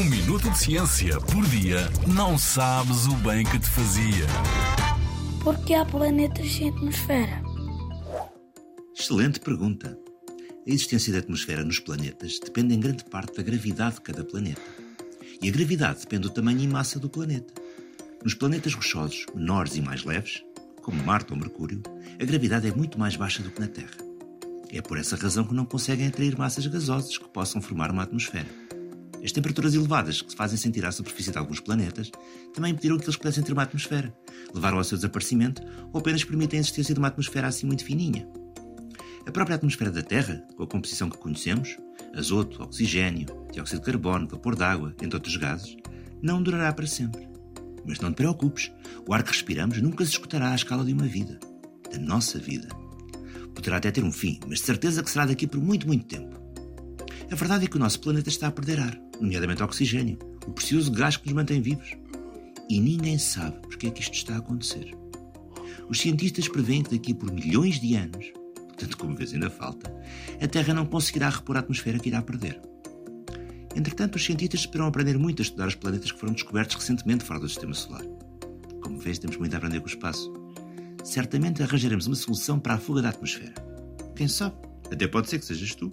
Um minuto de ciência por dia não sabes o bem que te fazia. Porque há planetas sem atmosfera? Excelente pergunta. A existência da atmosfera nos planetas depende em grande parte da gravidade de cada planeta. E a gravidade depende do tamanho e massa do planeta. Nos planetas rochosos, menores e mais leves, como Marte ou Mercúrio, a gravidade é muito mais baixa do que na Terra. É por essa razão que não conseguem atrair massas gasosas que possam formar uma atmosfera. As temperaturas elevadas que se fazem sentir à superfície de alguns planetas também impediram que eles pudessem ter uma atmosfera, levaram ao seu desaparecimento ou apenas permitem a existência de uma atmosfera assim muito fininha. A própria atmosfera da Terra, com a composição que conhecemos, azoto, oxigênio, dióxido de carbono, vapor d'água, entre outros gases, não durará para sempre. Mas não te preocupes, o ar que respiramos nunca se escutará à escala de uma vida, da nossa vida. Poderá até ter um fim, mas de certeza que será daqui por muito, muito tempo. A verdade é que o nosso planeta está a perder ar, nomeadamente oxigênio, o precioso gás que nos mantém vivos. E ninguém sabe porque é que isto está a acontecer. Os cientistas preveem que daqui por milhões de anos, tanto como vez ainda falta, a Terra não conseguirá repor a atmosfera que irá perder. Entretanto, os cientistas esperam aprender muito a estudar os planetas que foram descobertos recentemente fora do Sistema Solar. Como vês, temos muito a aprender com o espaço. Certamente arranjaremos uma solução para a fuga da atmosfera. Quem sabe? Até pode ser que sejas tu.